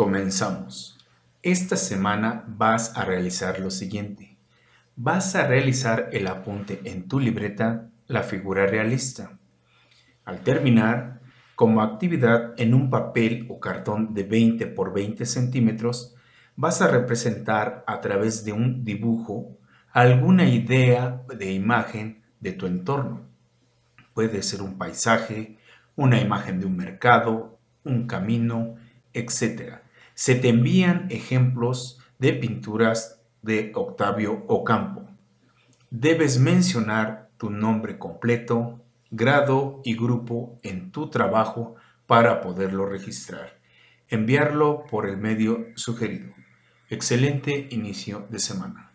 Comenzamos. Esta semana vas a realizar lo siguiente. Vas a realizar el apunte en tu libreta la figura realista. Al terminar, como actividad en un papel o cartón de 20 por 20 centímetros, vas a representar a través de un dibujo alguna idea de imagen de tu entorno. Puede ser un paisaje, una imagen de un mercado, un camino, etc se te envían ejemplos de pinturas de Octavio Ocampo. Debes mencionar tu nombre completo, grado y grupo en tu trabajo para poderlo registrar. Enviarlo por el medio sugerido. Excelente inicio de semana.